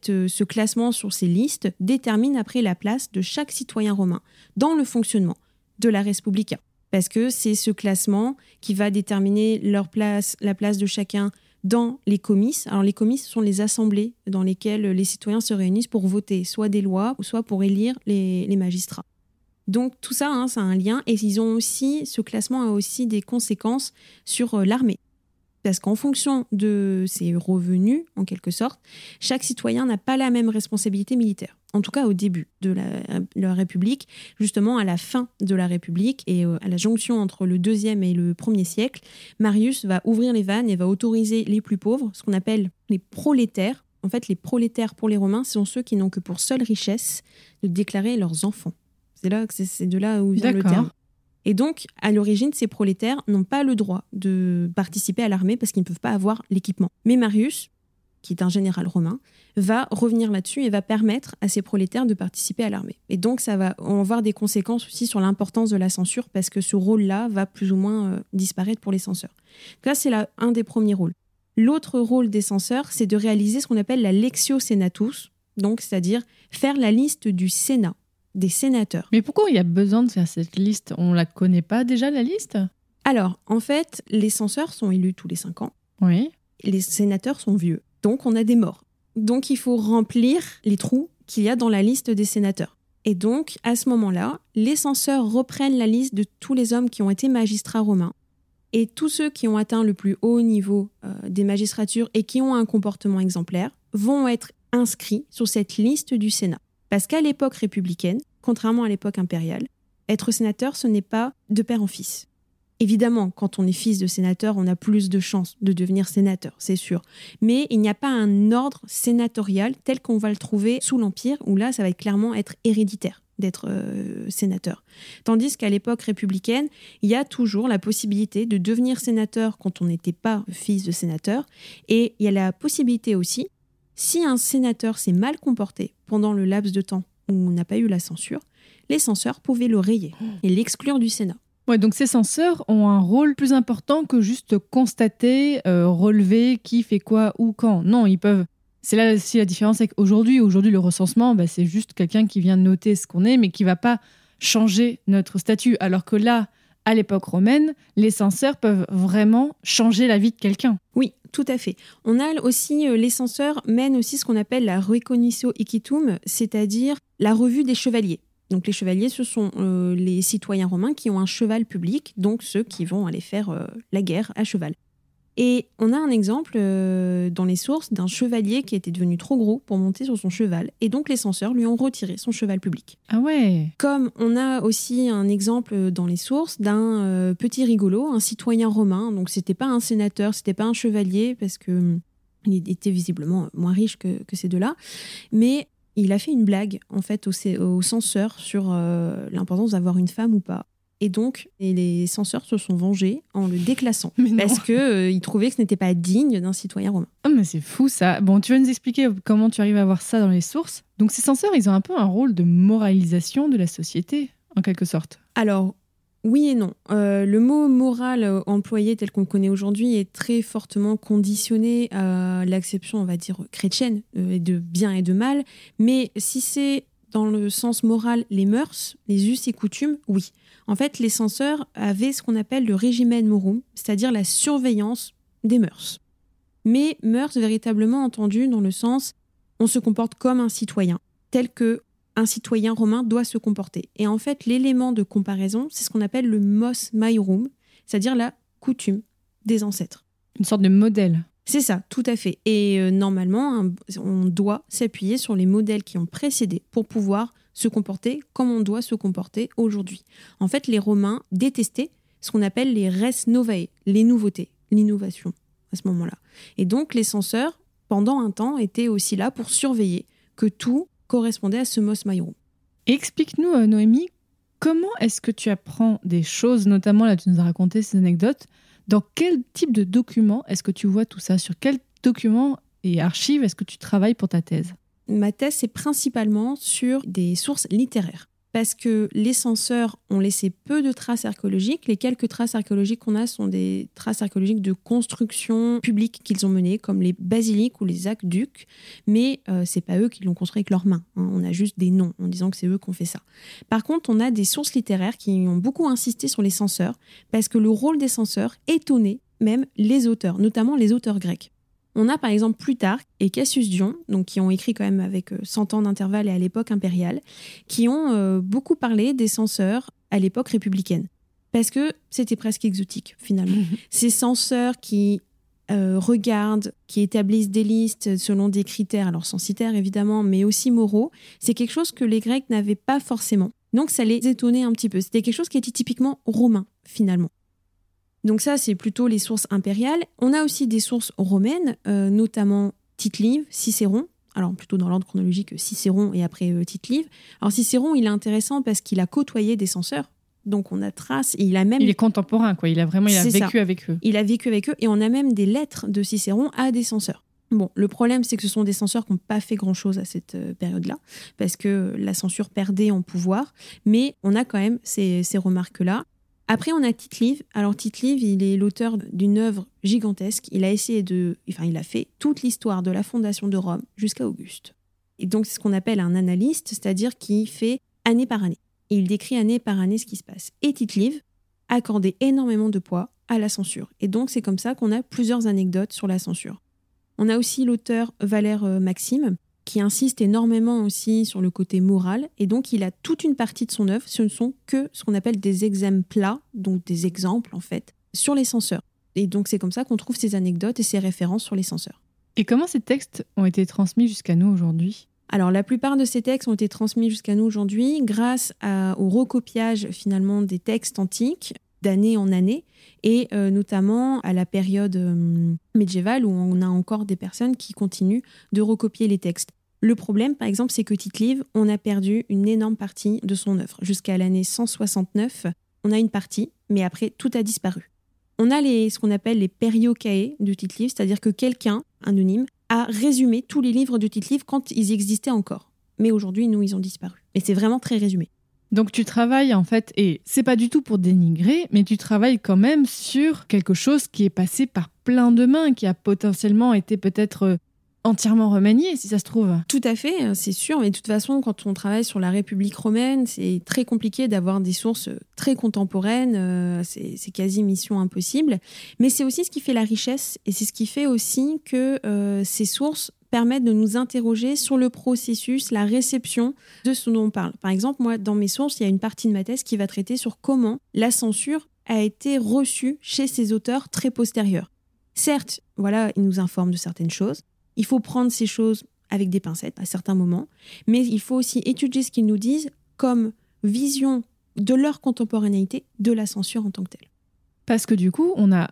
euh, ce classement sur ces listes détermine après la place de chaque citoyen romain dans le fonctionnement de la Respublica. Parce que c'est ce classement qui va déterminer leur place, la place de chacun dans les comices. Alors les comices sont les assemblées dans lesquelles les citoyens se réunissent pour voter soit des lois, soit pour élire les, magistrats. Donc tout ça, hein, ça a un lien. Et ils ont aussi, ce classement a aussi des conséquences sur euh, l'armée parce qu'en fonction de ses revenus, en quelque sorte, chaque citoyen n'a pas la même responsabilité militaire. En tout cas, au début de la, République, justement à la fin de la République et euh, à la jonction entre le deuxième et le premier siècle, Marius va ouvrir les vannes et va autoriser les plus pauvres, ce qu'on appelle les prolétaires. En fait, les prolétaires pour les Romains, ce sont ceux qui n'ont que pour seule richesse de déclarer leurs enfants. C'est là, c'est de là où vient le terme. Et donc, à l'origine, ces prolétaires n'ont pas le droit de participer à l'armée parce qu'ils ne peuvent pas avoir l'équipement. Mais Marius, qui est un général romain, va revenir là-dessus et va permettre à ces prolétaires de participer à l'armée. Et donc, ça va avoir des conséquences aussi sur l'importance de la censure parce que ce rôle-là va plus ou moins euh, disparaître pour les censeurs. Donc là, c'est un des premiers rôles. L'autre rôle des censeurs, c'est de réaliser ce qu'on appelle la lectio senatus, donc c'est-à-dire faire la liste du Sénat des sénateurs. Mais pourquoi il y a besoin de faire cette liste? On la connaît pas déjà, la liste? Alors, en fait, les censeurs sont élus tous les cinq ans. Oui. Les sénateurs sont vieux. Donc, on a des morts. Donc, il faut remplir les trous qu'il y a dans la liste des sénateurs. Et donc, à ce moment-là, les censeurs reprennent la liste de tous les hommes qui ont été magistrats romains. Et tous ceux qui ont atteint le plus haut niveau euh, des magistratures et qui ont un comportement exemplaire vont être inscrits sur cette liste du Sénat. Parce qu'à l'époque républicaine, contrairement à l'époque impériale, être sénateur, ce n'est pas de père en fils. Évidemment, quand on est fils de sénateur, on a plus de chances de devenir sénateur, c'est sûr. Mais il n'y a pas un ordre sénatorial tel qu'on va le trouver sous l'Empire, où là, ça va clairement être héréditaire d'être euh, sénateur. Tandis qu'à l'époque républicaine, il y a toujours la possibilité de devenir sénateur quand on n'était pas fils de sénateur. Et il y a la possibilité aussi si un sénateur s'est mal comporté pendant le laps de temps où on n'a pas eu la censure, les censeurs pouvaient le rayer et l'exclure du Sénat. Ouais, donc ces censeurs ont un rôle plus important que juste constater, euh, relever qui fait quoi ou quand. Non, ils peuvent. C'est là aussi la différence avec aujourd'hui. Aujourd'hui, le recensement, bah, c'est juste quelqu'un qui vient noter ce qu'on est, mais qui va pas changer notre statut. Alors que là, à l'époque romaine, les censeurs peuvent vraiment changer la vie de quelqu'un. Oui, tout à fait. On a aussi, euh, les censeurs mènent aussi ce qu'on appelle la recognitio equitum, c'est-à-dire la revue des chevaliers. Donc les chevaliers, ce sont euh, les citoyens romains qui ont un cheval public, donc ceux qui vont aller faire euh, la guerre à cheval. Et on a un exemple euh, dans les sources d'un chevalier qui était devenu trop gros pour monter sur son cheval. Et donc les censeurs lui ont retiré son cheval public. Ah ouais Comme on a aussi un exemple dans les sources d'un euh, petit rigolo, un citoyen romain. Donc c'était pas un sénateur, c'était pas un chevalier parce que hum, il était visiblement moins riche que, que ces deux-là. Mais il a fait une blague en fait aux, aux censeurs sur euh, l'importance d'avoir une femme ou pas. Et donc, les censeurs se sont vengés en le déclassant parce qu'ils ils trouvaient que ce n'était pas digne d'un citoyen romain. Oh, mais c'est fou ça. Bon, tu vas nous expliquer comment tu arrives à voir ça dans les sources? Donc ces censeurs, ils ont un peu un rôle de moralisation de la société, en quelque sorte. Alors, oui et non. Euh, le mot moral euh, employé tel qu'on le connaît aujourd'hui est très fortement conditionné à l'acception, on va dire, chrétienne euh, de bien et de mal. Mais si c'est dans le sens moral les mœurs, les us et coutumes, oui. En fait, les censeurs avaient ce qu'on appelle le regimen morum, c'est-à-dire la surveillance des mœurs. Mais mœurs véritablement entendues dans le sens on se comporte comme un citoyen, tel que un citoyen romain doit se comporter. Et en fait, l'élément de comparaison, c'est ce qu'on appelle le mos maiorum, c'est-à-dire la coutume des ancêtres. Une sorte de modèle. C'est ça, tout à fait. Et euh, normalement, on doit s'appuyer sur les modèles qui ont précédé pour pouvoir se comporter comme on doit se comporter aujourd'hui. En fait, les Romains détestaient ce qu'on appelle les res novae, les nouveautés, l'innovation à ce moment-là. Et donc, les censeurs, pendant un temps, étaient aussi là pour surveiller que tout correspondait à ce mos maiorum. Explique-nous, euh, Noémie, comment est-ce que tu apprends des choses, notamment là, tu nous as raconté ces anecdotes. Dans quel type de document est-ce que tu vois tout ça? Sur quel document et archives est-ce que tu travailles pour ta thèse? Ma thèse, c'est principalement sur des sources littéraires. Parce que les censeurs ont laissé peu de traces archéologiques. Les quelques traces archéologiques qu'on a sont des traces archéologiques de construction publique qu'ils ont menées, comme les basiliques ou les aqueducs. Mais euh, c'est pas eux qui l'ont construit avec leurs mains. hein. On a juste des noms en disant que c'est eux qui ont fait ça. Par contre, on a des sources littéraires qui ont beaucoup insisté sur les censeurs, parce que le rôle des censeurs étonnait même les auteurs, notamment les auteurs grecs. On a par exemple Plutarque et Cassius Dion, donc qui ont écrit quand même avec euh, 100 ans d'intervalle et à l'époque impériale, qui ont euh, beaucoup parlé des censeurs à l'époque républicaine. Parce que c'était presque exotique finalement. Ces censeurs qui euh, regardent, qui établissent des listes selon des critères, alors censitaires évidemment, mais aussi moraux, c'est quelque chose que les Grecs n'avaient pas forcément. Donc ça les étonnait un petit peu. C'était quelque chose qui était typiquement romain finalement. Donc ça, c'est plutôt les sources impériales. On a aussi des sources romaines, euh, notamment Tite-Live, Cicéron. Alors plutôt dans l'ordre chronologique, Cicéron et après euh, Tite-Live. Alors Cicéron, il est intéressant parce qu'il a côtoyé des censeurs. Donc on a trace, et il a même Il est contemporain, quoi. Il a vraiment il a vécu avec eux. il a vécu avec eux et on a même des lettres de Cicéron à des censeurs. Bon, le problème, c'est que ce sont des censeurs qui n'ont pas fait grand-chose à cette euh, période-là, parce que la censure perdait en pouvoir, mais on a quand même ces, ces remarques-là. Après, on a Tite-Live. Alors, Tite-Live, il est l'auteur d'une œuvre gigantesque. Il a essayé de. Enfin, il a fait toute l'histoire de la fondation de Rome jusqu'à Auguste. Et donc, c'est ce qu'on appelle un analyste, c'est-à-dire qui fait année par année. Il décrit année par année ce qui se passe. Et Tite-Live accordait énormément de poids à la censure. Et donc, c'est comme ça qu'on a plusieurs anecdotes sur la censure. On a aussi l'auteur Valère euh, Maxime, qui insiste énormément aussi sur le côté moral. Et donc, il a toute une partie de son œuvre, ce ne sont que ce qu'on appelle des exemples, donc des exemples en fait, sur les censeurs. Et donc, c'est comme ça qu'on trouve ces anecdotes et ces références sur les censeurs. Et comment ces textes ont été transmis jusqu'à nous aujourd'hui? Alors, la plupart de ces textes ont été transmis jusqu'à nous aujourd'hui grâce à- au recopiage finalement des textes antiques d'année en année et euh, notamment à la période euh, médiévale où on a encore des personnes qui continuent de recopier les textes. Le problème, par exemple, c'est que Tite-Live, on a perdu une énorme partie de son œuvre. Jusqu'à l'année 169, on a une partie, mais après, tout a disparu. On a les, ce qu'on appelle les périocae de Tite-Live, c'est-à-dire que quelqu'un, anonyme, a résumé tous les livres de Tite-Live quand ils existaient encore. Mais aujourd'hui, nous, ils ont disparu. Et c'est vraiment très résumé. Donc tu travailles en fait, et c'est pas du tout pour dénigrer, mais tu travailles quand même sur quelque chose qui est passé par plein de mains, qui a potentiellement été peut-être euh, entièrement remanié, si ça se trouve. Tout à fait, euh, c'est sûr. Mais de toute façon, quand on travaille sur la République romaine, c'est très compliqué d'avoir des sources très contemporaines. euh, C'est quasi mission impossible. Mais c'est aussi ce qui fait la richesse et c'est ce qui fait aussi que euh, ces sources permettent de nous interroger sur le processus, la réception de ce dont on parle. Par exemple, moi, dans mes sources, il y a une partie de ma thèse qui va traiter sur comment la censure a été reçue chez ces auteurs très postérieurs. Certes, voilà, il nous informe de certaines choses. Il faut prendre ces choses avec des pincettes à certains moments, mais il faut aussi étudier ce qu'ils nous disent comme vision de leur contemporanéité de la censure en tant que telle. Parce que du coup, on a,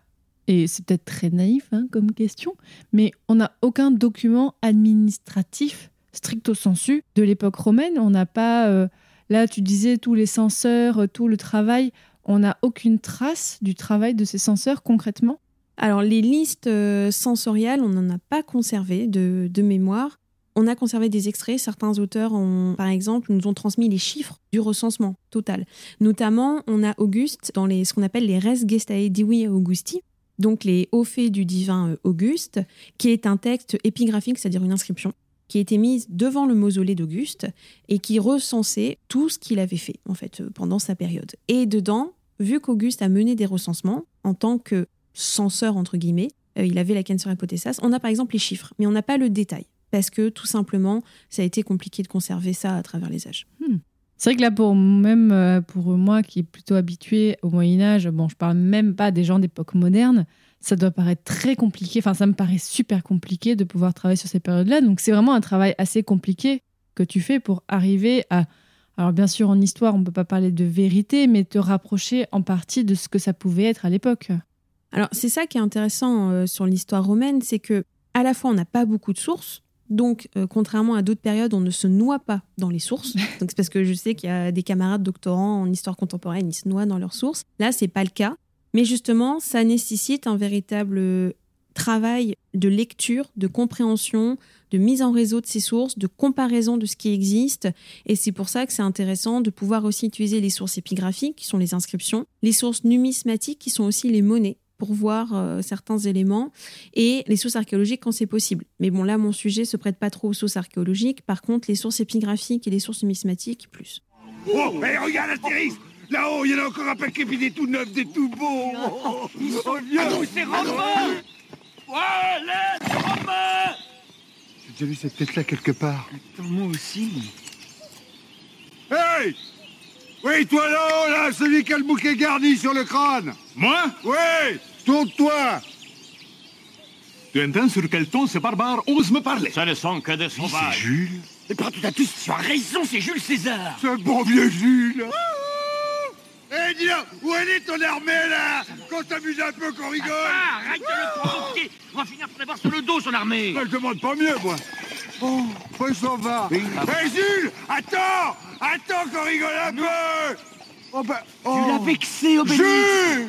et c'est peut-être très naïf hein, comme question, mais on n'a aucun document administratif stricto sensu de l'époque romaine. On n'a pas, euh, là tu disais tous les censeurs, euh, tout le travail, on n'a aucune trace du travail de ces censeurs concrètement. Alors les listes euh, sensoriales, on n'en a pas conservé de, de mémoire. On a conservé des extraits. Certains auteurs, ont, par exemple, nous ont transmis les chiffres du recensement total. Notamment, on a Auguste dans les, ce qu'on appelle les Res Gestae Divi Augusti, donc les hauts faits du divin Auguste, qui est un texte épigraphique, c'est-à-dire une inscription, qui été mise devant le mausolée d'Auguste et qui recensait tout ce qu'il avait fait, en fait, pendant sa période. Et dedans, vu qu'Auguste a mené des recensements en tant que censeur, entre guillemets, euh, il avait la cancer hypothèse, on a par exemple les chiffres, mais on n'a pas le détail parce que tout simplement, ça a été compliqué de conserver ça à travers les âges. Hmm. C'est vrai que là, pour même euh, pour moi qui est plutôt habitué au Moyen Âge, bon, je parle même pas des gens d'époque moderne, ça doit paraître très compliqué. Enfin, ça me paraît super compliqué de pouvoir travailler sur ces périodes-là. Donc, c'est vraiment un travail assez compliqué que tu fais pour arriver à. Alors, bien sûr, en histoire, on ne peut pas parler de vérité, mais te rapprocher en partie de ce que ça pouvait être à l'époque. Alors, c'est ça qui est intéressant euh, sur l'histoire romaine, c'est que à la fois, on n'a pas beaucoup de sources, donc, euh, contrairement à d'autres périodes, on ne se noie pas dans les sources. Donc, c'est parce que je sais qu'il y a des camarades doctorants en histoire contemporaine, ils se noient dans leurs sources. Là, c'est pas le cas. Mais justement, ça nécessite un véritable travail de lecture, de compréhension, de mise en réseau de ces sources, de comparaison de ce qui existe. Et c'est pour ça que c'est intéressant de pouvoir aussi utiliser les sources épigraphiques, qui sont les inscriptions, les sources numismatiques, qui sont aussi les monnaies pour voir euh, certains éléments et les sources archéologiques quand c'est possible. Mais bon, là, mon sujet se prête pas trop aux sources archéologiques. Par contre, les sources épigraphiques et les sources numismatiques, plus. Oh, mais regarde, Astérix Là-haut, il y en a encore un paquet, puis des tout neufs, des tout beaux oh, Ils sont vieux c'est Romain Ouais, c'est Romain J'ai déjà vu cette tête-là quelque part. Attends, moi aussi. Hey Oui, toi là-haut, là, celui qui a le bouquet garni sur le crâne Moi? Oui Tourne-toi Tu entends sur quel ton ce barbare ose me parler? Ça ne sont que des sauvages. C'est Jules. Et par tout à tous, tu as raison, c'est Jules César. Ce bon vieux Jules. Hé, dis donc, où elle est ton armée, là? Qu'on s'amuse un peu, qu'on rigole. Ah, arrête de le provoquer. On va finir par avoir sur le dos son armée. Je demande pas mieux, moi. Oh, il s'en va. Hé, Jules Attends Attends qu'on rigole un peu. Oh, ben... Oh. Tu l'as vexé, Obélix. Jules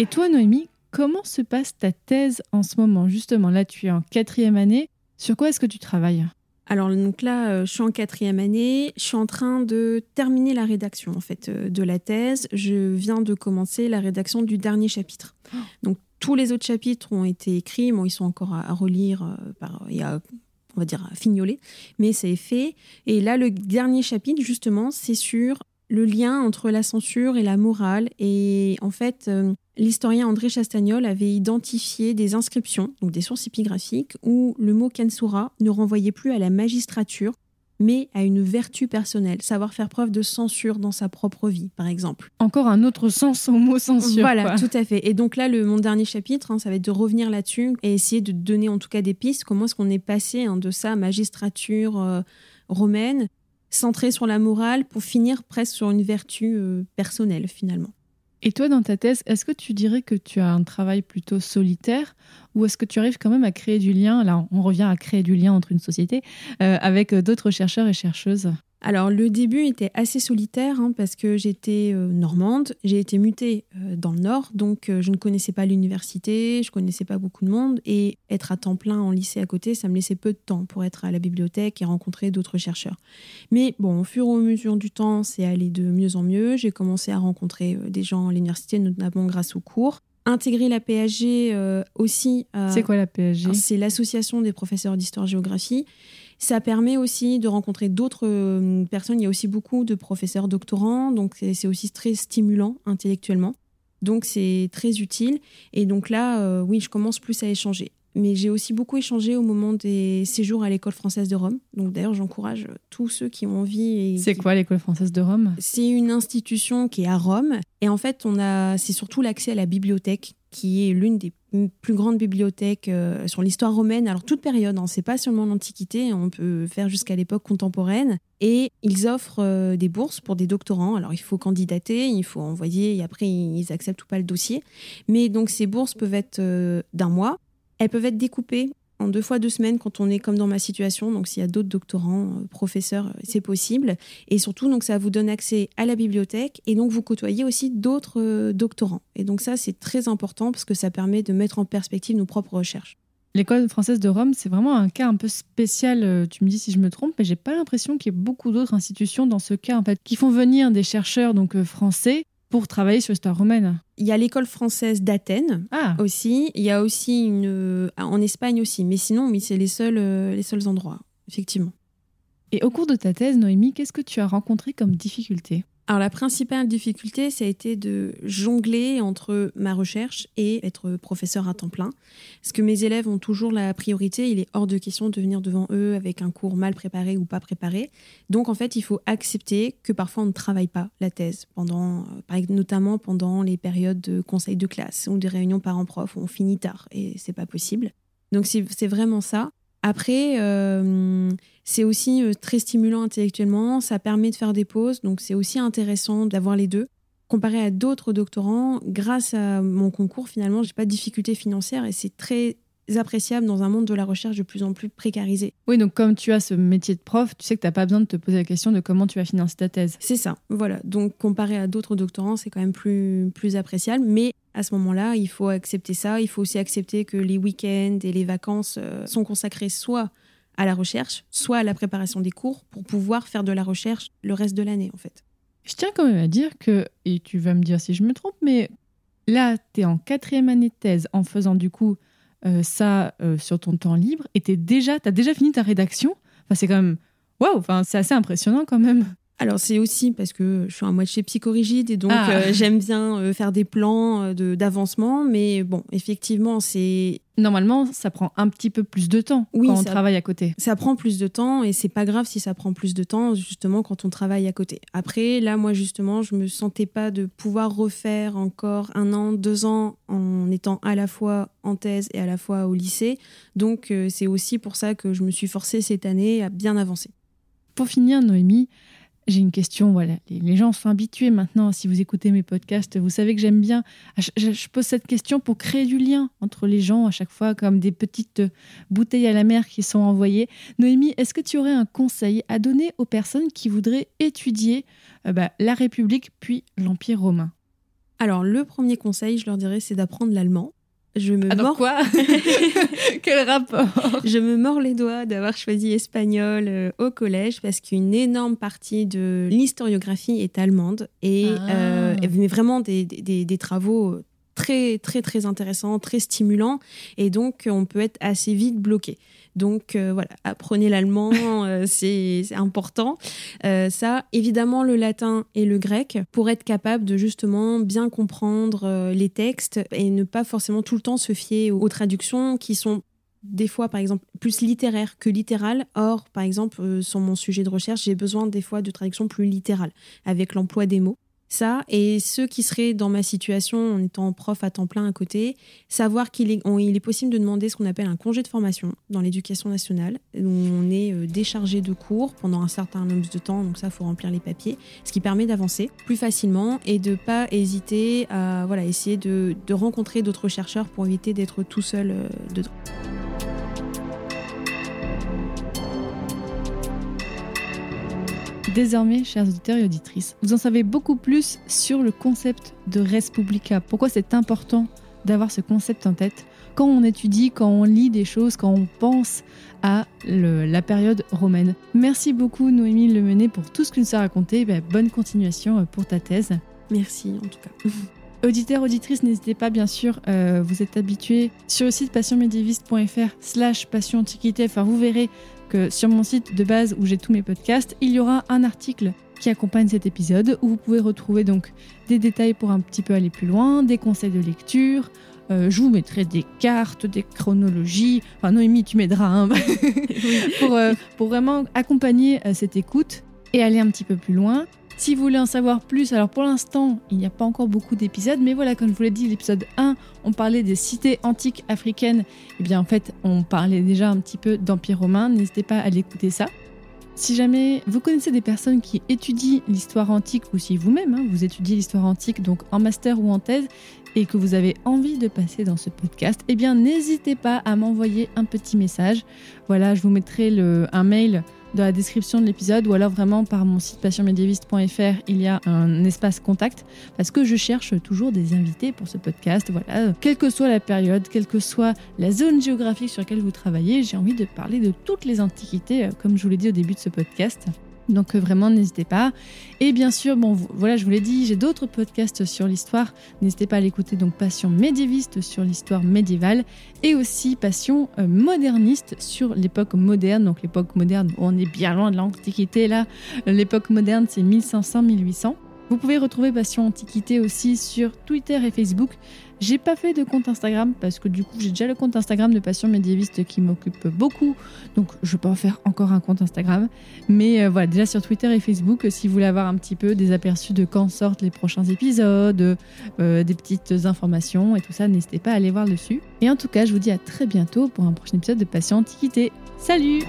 Et toi, Noémie, comment se passe ta thèse en ce moment? Justement, là, tu es en quatrième année. Sur quoi est-ce que tu travailles? Alors donc là, euh, je suis en quatrième année, je suis en train de terminer la rédaction en fait euh, de la thèse. Je viens de commencer la rédaction du dernier chapitre. Donc tous les autres chapitres ont été écrits, bon ils sont encore à, relire euh, et à, on va dire à fignoler, mais c'est fait. Et là le dernier chapitre justement, c'est sur le lien entre la censure et la morale. Et en fait, L'historien André Chastagnol avait identifié des inscriptions, donc des sources épigraphiques, où le mot kensura ne renvoyait plus à la magistrature, mais à une vertu personnelle, savoir faire preuve de censure dans sa propre vie, par exemple. Encore un autre sens au mot censure. Voilà, tout à fait. Et donc là, le, mon dernier chapitre, hein, ça va être de revenir là-dessus et essayer de donner en tout cas des pistes. Comment est-ce qu'on est passé hein, de sa magistrature euh, romaine, centrée sur la morale, pour finir presque sur une vertu euh, personnelle finalement. Et toi, dans ta thèse, est-ce que tu dirais que tu as un travail plutôt solitaire ou est-ce que tu arrives quand même à créer du lien? Là, on revient à créer du lien entre une société euh, avec d'autres chercheurs et chercheuses. Alors le début était assez solitaire hein, parce que j'étais euh, normande, j'ai été mutée euh, dans le nord, donc je ne connaissais pas l'université, je connaissais pas beaucoup de monde et être à temps plein en lycée à côté, ça me laissait peu de temps pour être à la bibliothèque et rencontrer d'autres chercheurs. Mais bon, au fur et à mesure du temps, c'est allé de mieux en mieux. J'ai commencé à rencontrer des gens à l'université, notamment grâce aux cours intégrer la PHG aussi. c'est quoi la PHG C'est l'association des professeurs d'histoire-géographie. Ça permet aussi de rencontrer d'autres euh, personnes. Il y a aussi beaucoup de professeurs doctorants, donc c'est aussi très stimulant intellectuellement. Donc c'est très utile. Et donc là, euh, oui, je commence plus à échanger. Mais j'ai aussi beaucoup échangé au moment des séjours à l'école française de Rome. Donc d'ailleurs, j'encourage tous ceux qui ont envie. C'est quoi l'école française de Rome? C'est une institution qui est à Rome, et en fait, on a, c'est surtout l'accès à la bibliothèque qui est l'une des plus grandes bibliothèques euh, sur l'histoire romaine, alors toute période, hein, c'est pas seulement l'Antiquité, on peut faire jusqu'à l'époque contemporaine. Et ils offrent euh, des bourses pour des doctorants. Alors il faut candidater, il faut envoyer, et après ils acceptent ou pas le dossier. Mais donc ces bourses peuvent être euh, d'un mois, elles peuvent être découpées en deux fois deux semaines quand on est comme dans ma situation. Donc s'il y a d'autres doctorants, euh, professeurs, euh, c'est possible. Et surtout, donc ça vous donne accès à la bibliothèque et donc vous côtoyez aussi d'autres euh, doctorants. Et donc ça, c'est très important parce que ça permet de mettre en perspective nos propres recherches. L'école française de Rome, c'est vraiment un cas un peu spécial. Tu me dis si je me trompe, mais j'ai pas l'impression qu'il y ait beaucoup d'autres institutions dans ce cas en fait qui font venir des chercheurs donc français pour travailler sur l'histoire romaine. Il y a l'école française d'Athènes ah. aussi. Il y a aussi une euh, en Espagne aussi, mais sinon oui, c'est les seuls euh, les seuls endroits effectivement. Et au cours de ta thèse, Noémie, qu'est-ce que tu as rencontré comme difficulté? Alors la principale difficulté, ça a été de jongler entre ma recherche et être professeur à temps plein. Parce que mes élèves ont toujours la priorité, il est hors de question de venir devant eux avec un cours mal préparé ou pas préparé. Donc en fait, il faut accepter que parfois on ne travaille pas la thèse, pendant, notamment pendant les périodes de conseil de classe ou des réunions parents-prof où on finit tard et c'est pas possible. Donc c'est vraiment ça. Après, euh, c'est aussi euh, très stimulant intellectuellement, ça permet de faire des pauses, donc c'est aussi intéressant d'avoir les deux. Comparé à d'autres doctorants, grâce à mon concours, finalement, j'ai pas de difficultés financières et c'est très appréciable dans un monde de la recherche de plus en plus précarisé. Oui, donc comme tu as ce métier de prof, tu sais que tu n'as pas besoin de te poser la question de comment tu vas financer ta thèse. C'est ça, voilà. Donc comparé à d'autres doctorants, c'est quand même plus, plus appréciable. Mais à ce moment-là, il faut accepter ça. Il faut aussi accepter que les week-ends et les vacances euh, sont consacrés soit à la recherche, soit à la préparation des cours pour pouvoir faire de la recherche le reste de l'année, en fait. Je tiens quand même à dire que, et tu vas me dire si je me trompe, mais là, tu es en quatrième année de thèse en faisant du coup euh, ça euh, sur ton temps libre et tu déjà, as déjà fini ta rédaction. Enfin, c'est quand même. Waouh, enfin, c'est assez impressionnant quand même. Alors c'est aussi parce que je suis un moitié psychorigide et donc ah. euh, j'aime bien faire des plans d'avancement, mais bon, effectivement, c'est Normalement, ça prend un petit peu plus de temps quand on travaille à côté. Ça prend plus de temps et c'est pas grave si ça prend plus de temps justement quand on travaille à côté. Après, là, moi justement, je me sentais pas de pouvoir refaire encore un an, deux ans en étant à la fois en thèse et à la fois au lycée. Donc, euh, c'est aussi pour ça que je me suis forcée cette année à bien avancer. Pour finir, Noémie, j'ai une question, voilà. Les gens sont habitués maintenant, si vous écoutez mes podcasts, vous savez que j'aime bien. Je pose cette question pour créer du lien entre les gens à chaque fois, comme des petites bouteilles à la mer qui sont envoyées. Noémie, est-ce que tu aurais un conseil à donner aux personnes qui voudraient étudier euh, bah, la République puis l'Empire romain? Alors, le premier conseil, je leur dirais, c'est d'apprendre l'allemand. Je me mords... quoi Quel rapport Je me mords les doigts d'avoir choisi espagnol euh, au collège parce qu'une énorme partie de l'historiographie est allemande et ah. euh, mais vraiment des, des, des, travaux très très très intéressants, très stimulants et donc on peut être assez vite bloqué. Donc euh, voilà, apprenez l'allemand, euh, c'est important. Euh, ça, évidemment, le latin et le grec pour être capable de justement bien comprendre les textes et ne pas forcément tout le temps se fier aux, traductions qui sont des fois, par exemple, plus littéraires que littérales. Or, par exemple, sur mon sujet de recherche, j'ai besoin des fois de traductions plus littérales, avec l'emploi des mots ça. Et ceux qui seraient dans ma situation en étant prof à temps plein à côté, savoir qu'il est, possible de demander ce qu'on appelle un congé de formation dans l'éducation nationale, où on est euh, déchargé de cours pendant un certain nombre de temps, donc ça, il faut remplir les papiers, ce qui permet d'avancer plus facilement et de pas hésiter à voilà, essayer de, de rencontrer d'autres chercheurs pour éviter d'être tout seul euh, dedans. Désormais, chers auditeurs et auditrices, vous en savez beaucoup plus sur le concept de Respublica. Pourquoi c'est important d'avoir ce concept en tête quand on étudie, quand on lit des choses, quand on pense à la période romaine. Merci beaucoup Noémie Lemené pour tout ce que nous as raconté. Ben, bonne continuation euh, pour ta thèse. Merci en tout cas. Auditeurs, auditrices, n'hésitez pas, bien sûr, euh, vous êtes habitués sur le site passionmédiéviste.fr slash passion antiquité. Enfin, vous verrez que sur mon site de base où j'ai tous mes podcasts, il y aura un article qui accompagne cet épisode où vous pouvez retrouver donc des détails pour un petit peu aller plus loin, des conseils de lecture, Euh, je vous mettrai des cartes, des chronologies. Enfin, Noémie, tu m'aideras hein, pour, euh, pour vraiment accompagner euh, cette écoute et aller un petit peu plus loin. Si vous voulez en savoir plus, alors pour l'instant, il n'y a pas encore beaucoup d'épisodes, mais voilà, comme je vous l'ai dit, l'épisode 1, on parlait des cités antiques africaines. Et eh bien en fait, on parlait déjà un petit peu d'Empire romain. N'hésitez pas à l'écouter ça. Si jamais vous connaissez des personnes qui étudient l'histoire antique, ou si vous-même hein, vous étudiez l'histoire antique, donc en master ou en thèse, et que vous avez envie de passer dans ce podcast, eh bien n'hésitez pas à m'envoyer un petit message. Voilà, je vous mettrai le, un mail dans la description de l'épisode ou alors vraiment par mon site passionmédiéviste.fr, il y a un espace contact parce que je cherche toujours des invités pour ce podcast. Voilà, quelle que soit la période, quelle que soit la zone géographique sur laquelle vous travaillez, j'ai envie de parler de toutes les antiquités, euh, comme je vous l'ai dit au début de ce podcast. Donc euh, vraiment, n'hésitez pas. Et bien sûr, bon, voilà, je vous l'ai dit, j'ai d'autres podcasts sur l'histoire. N'hésitez pas à l'écouter. Donc Passion médiéviste sur l'histoire médiévale et aussi Passion euh, moderniste sur l'époque moderne. Donc l'époque moderne, on est bien loin de l'Antiquité là. L'époque moderne, c'est 1500-1800. Vous pouvez retrouver Passion Antiquité aussi sur Twitter et Facebook. J'ai pas fait de compte Instagram parce que du coup j'ai déjà le compte Instagram de Passion médiéviste qui m'occupe beaucoup, donc je pas en faire encore un compte Instagram. Mais euh, voilà, déjà sur Twitter et Facebook, si vous voulez avoir un petit peu des aperçus de quand sortent les prochains épisodes, euh, des petites informations et tout ça, n'hésitez pas à aller voir dessus. Et en tout cas, je vous dis à très bientôt pour un prochain épisode de Passion Antiquité. Salut